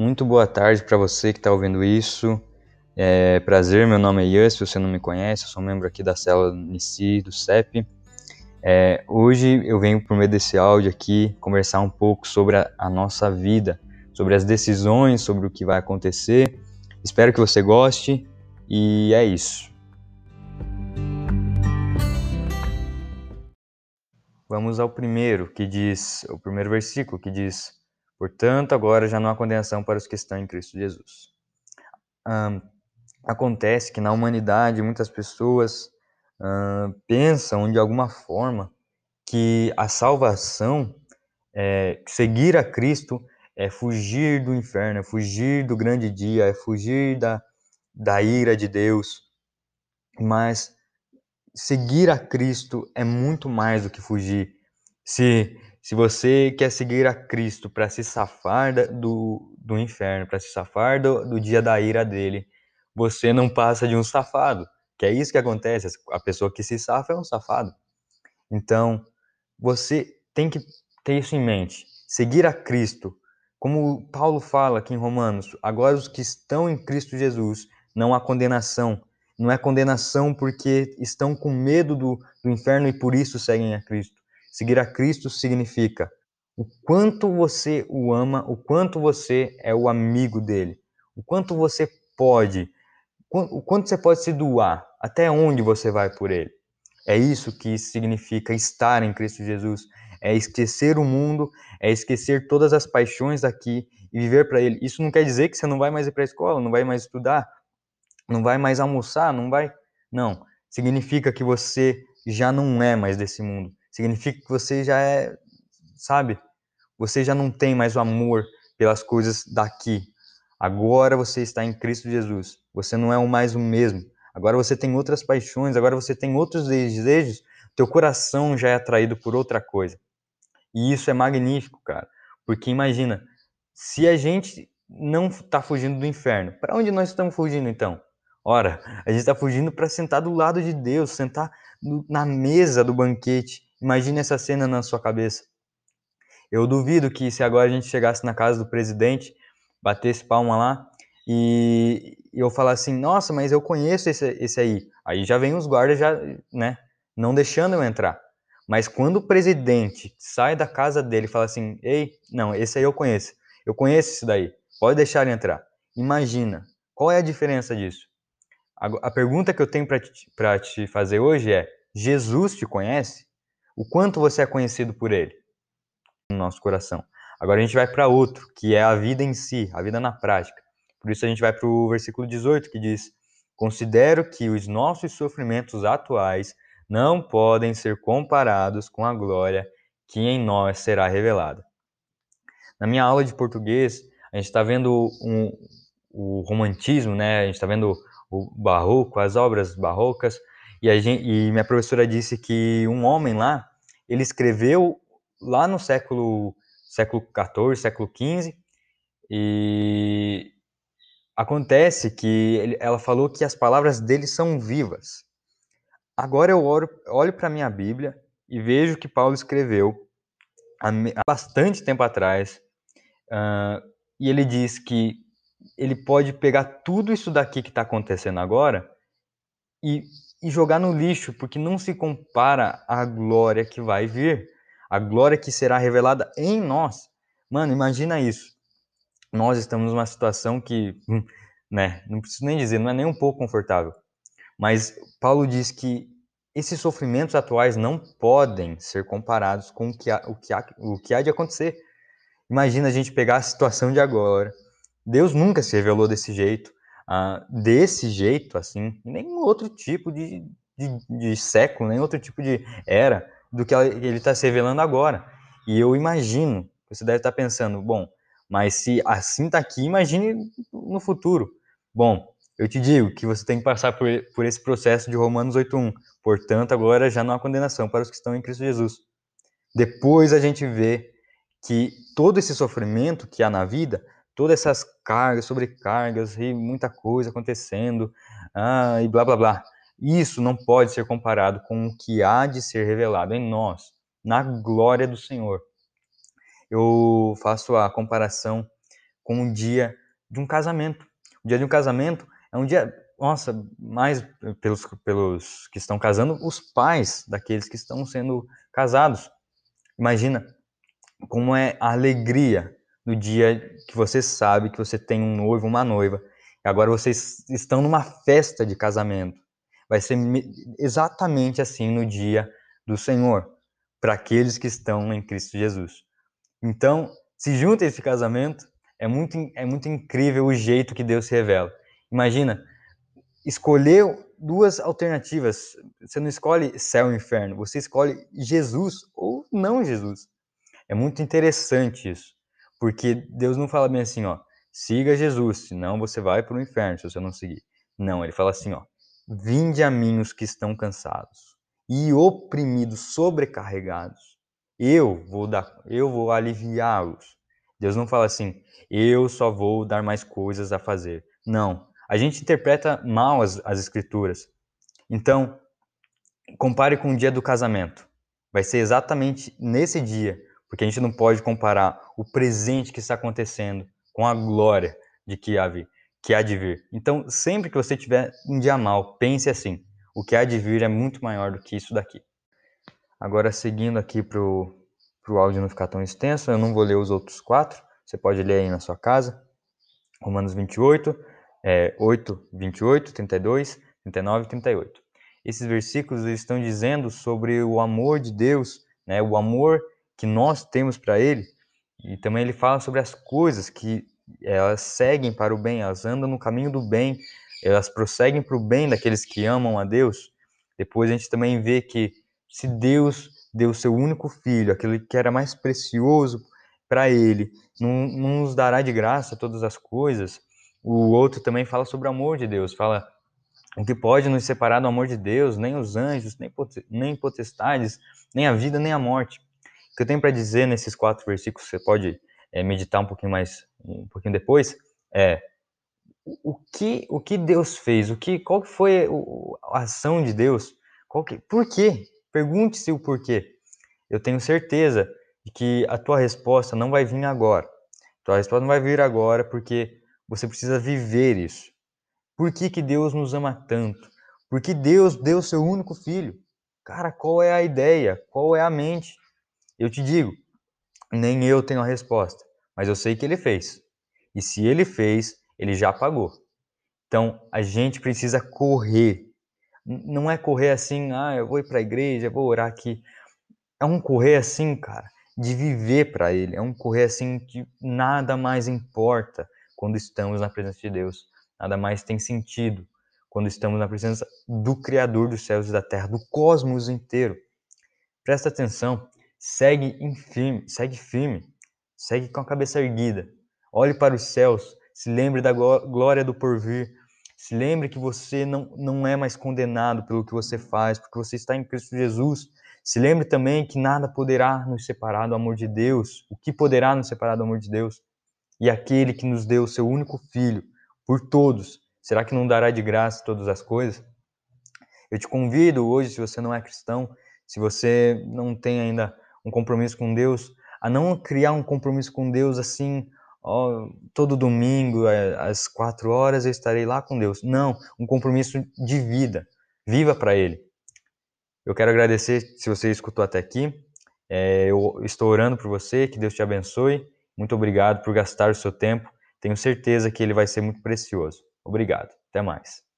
Muito boa tarde para você que está ouvindo isso. É prazer, meu nome é Ian, se você não me conhece, eu sou membro aqui da célula NICI, do CEP. É, hoje eu venho por meio desse áudio aqui conversar um pouco sobre a, a nossa vida, sobre as decisões, sobre o que vai acontecer. Espero que você goste e é isso. Vamos ao primeiro, que diz, o primeiro versículo que diz: Portanto, agora já não há condenação para os que estão em Cristo Jesus. Acontece que na humanidade muitas pessoas pensam de alguma forma que a salvação, é, seguir a Cristo, é fugir do inferno, é fugir do grande dia, é fugir da, da ira de Deus. Mas seguir a Cristo é muito mais do que fugir. Se, se você quer seguir a Cristo para se safar do, do inferno, para se safar do, do dia da ira dele, você não passa de um safado. Que é isso que acontece. A pessoa que se safa é um safado. Então, você tem que ter isso em mente. Seguir a Cristo. Como Paulo fala aqui em Romanos, agora os que estão em Cristo Jesus, não há condenação. Não é condenação porque estão com medo do, do inferno e por isso seguem a Cristo. Seguir a Cristo significa o quanto você o ama, o quanto você é o amigo dele, o quanto você pode o quanto você pode se doar, até onde você vai por ele. É isso que significa estar em Cristo Jesus. É esquecer o mundo, é esquecer todas as paixões daqui e viver para Ele. Isso não quer dizer que você não vai mais ir para a escola, não vai mais estudar, não vai mais almoçar, não vai. Não. Significa que você já não é mais desse mundo. Significa que você já é, sabe? Você já não tem mais o amor pelas coisas daqui. Agora você está em Cristo Jesus. Você não é mais o mesmo. Agora você tem outras paixões, agora você tem outros desejos. Teu coração já é atraído por outra coisa. E isso é magnífico, cara. Porque imagina, se a gente não está fugindo do inferno, para onde nós estamos fugindo então? Ora, a gente está fugindo para sentar do lado de Deus, sentar na mesa do banquete. Imagine essa cena na sua cabeça. Eu duvido que se agora a gente chegasse na casa do presidente batesse palma lá e eu falar assim, nossa, mas eu conheço esse, esse aí. Aí já vem os guardas já, né, não deixando eu entrar. Mas quando o presidente sai da casa dele e fala assim, ei, não, esse aí eu conheço, eu conheço esse daí, pode deixar ele entrar. Imagina, qual é a diferença disso? A, a pergunta que eu tenho para te, te fazer hoje é, Jesus te conhece? O quanto você é conhecido por ele? No nosso coração. Agora a gente vai para outro, que é a vida em si, a vida na prática. Por isso a gente vai para o versículo 18, que diz: Considero que os nossos sofrimentos atuais não podem ser comparados com a glória que em nós será revelada. Na minha aula de português, a gente está vendo um, o romantismo, né? A gente está vendo o barroco, as obras barrocas, e, gente, e minha professora disse que um homem lá, ele escreveu lá no século século XIV, século XV, e acontece que ele, ela falou que as palavras dele são vivas. Agora eu olho, olho para a minha Bíblia e vejo que Paulo escreveu há, há bastante tempo atrás, uh, e ele diz que ele pode pegar tudo isso daqui que está acontecendo agora e, e jogar no lixo, porque não se compara à glória que vai vir a glória que será revelada em nós. Mano, imagina isso. Nós estamos numa situação que, hum, né, não preciso nem dizer, não é nem um pouco confortável. Mas Paulo diz que esses sofrimentos atuais não podem ser comparados com o que há, o que há, o que há de acontecer. Imagina a gente pegar a situação de agora. Deus nunca se revelou desse jeito, uh, desse jeito, assim, nenhum outro tipo de, de, de século, nem outro tipo de era do que ele está se revelando agora. E eu imagino, você deve estar tá pensando, bom, mas se assim está aqui, imagine no futuro. Bom, eu te digo que você tem que passar por, por esse processo de Romanos 8.1. Portanto, agora já não há condenação para os que estão em Cristo Jesus. Depois a gente vê que todo esse sofrimento que há na vida, todas essas cargas, sobrecargas e muita coisa acontecendo, ah, e blá blá blá, isso não pode ser comparado com o que há de ser revelado em nós, na glória do Senhor. Eu faço a comparação com o dia de um casamento. O dia de um casamento é um dia, nossa, mais pelos, pelos que estão casando, os pais daqueles que estão sendo casados. Imagina como é a alegria no dia que você sabe que você tem um noivo, uma noiva, agora vocês estão numa festa de casamento. Vai ser exatamente assim no dia do Senhor, para aqueles que estão em Cristo Jesus. Então, se junta esse casamento, é muito, é muito incrível o jeito que Deus se revela. Imagina, escolher duas alternativas. Você não escolhe céu e inferno, você escolhe Jesus ou não Jesus. É muito interessante isso, porque Deus não fala bem assim, ó, siga Jesus, senão você vai para o inferno se você não seguir. Não, ele fala assim, ó, vinde a mim os que estão cansados e oprimidos, sobrecarregados. Eu vou dar, eu vou aliviá-los. Deus não fala assim, eu só vou dar mais coisas a fazer. Não. A gente interpreta mal as, as escrituras. Então, compare com o dia do casamento. Vai ser exatamente nesse dia, porque a gente não pode comparar o presente que está acontecendo com a glória de que há, que há de vir. Então, sempre que você tiver um dia mal, pense assim: o que há de vir é muito maior do que isso daqui. Agora, seguindo aqui para o áudio não ficar tão extenso, eu não vou ler os outros quatro, você pode ler aí na sua casa. Romanos 28, é, 8, 28, 32, 39 e 38. Esses versículos estão dizendo sobre o amor de Deus, né, o amor que nós temos para Ele, e também ele fala sobre as coisas que elas seguem para o bem, elas andam no caminho do bem, elas prosseguem para o bem daqueles que amam a Deus. Depois a gente também vê que se Deus deu seu único filho, aquele que era mais precioso para ele, não, não nos dará de graça todas as coisas. O outro também fala sobre o amor de Deus, fala o que pode nos separar do amor de Deus, nem os anjos, nem, nem potestades, nem a vida, nem a morte. O que eu tenho para dizer nesses quatro versículos, você pode é, meditar um pouquinho mais, um pouquinho depois, é o que, o que Deus fez, o que, qual foi a ação de Deus, qual que, por quê? Pergunte-se o porquê. Eu tenho certeza de que a tua resposta não vai vir agora. A tua resposta não vai vir agora porque você precisa viver isso. Por que, que Deus nos ama tanto? Porque Deus deu seu único filho. Cara, qual é a ideia? Qual é a mente? Eu te digo, nem eu tenho a resposta, mas eu sei que ele fez. E se ele fez, ele já pagou. Então, a gente precisa correr. Não é correr assim, ah, eu vou ir para a igreja, vou orar aqui. É um correr assim, cara, de viver para Ele. É um correr assim que nada mais importa quando estamos na presença de Deus. Nada mais tem sentido quando estamos na presença do Criador dos céus e da terra, do cosmos inteiro. Presta atenção, segue firme, segue firme, segue com a cabeça erguida. Olhe para os céus, se lembre da glória do porvir, se lembre que você não, não é mais condenado pelo que você faz, porque você está em Cristo Jesus. Se lembre também que nada poderá nos separar do amor de Deus. O que poderá nos separar do amor de Deus? E aquele que nos deu o seu único filho por todos, será que não dará de graça todas as coisas? Eu te convido hoje, se você não é cristão, se você não tem ainda um compromisso com Deus, a não criar um compromisso com Deus assim, ó, todo domingo, é, às quatro horas eu estarei lá com Deus. Não, um compromisso de vida. Viva para Ele. Eu quero agradecer se você escutou até aqui. É, eu estou orando por você, que Deus te abençoe. Muito obrigado por gastar o seu tempo. Tenho certeza que ele vai ser muito precioso. Obrigado. Até mais.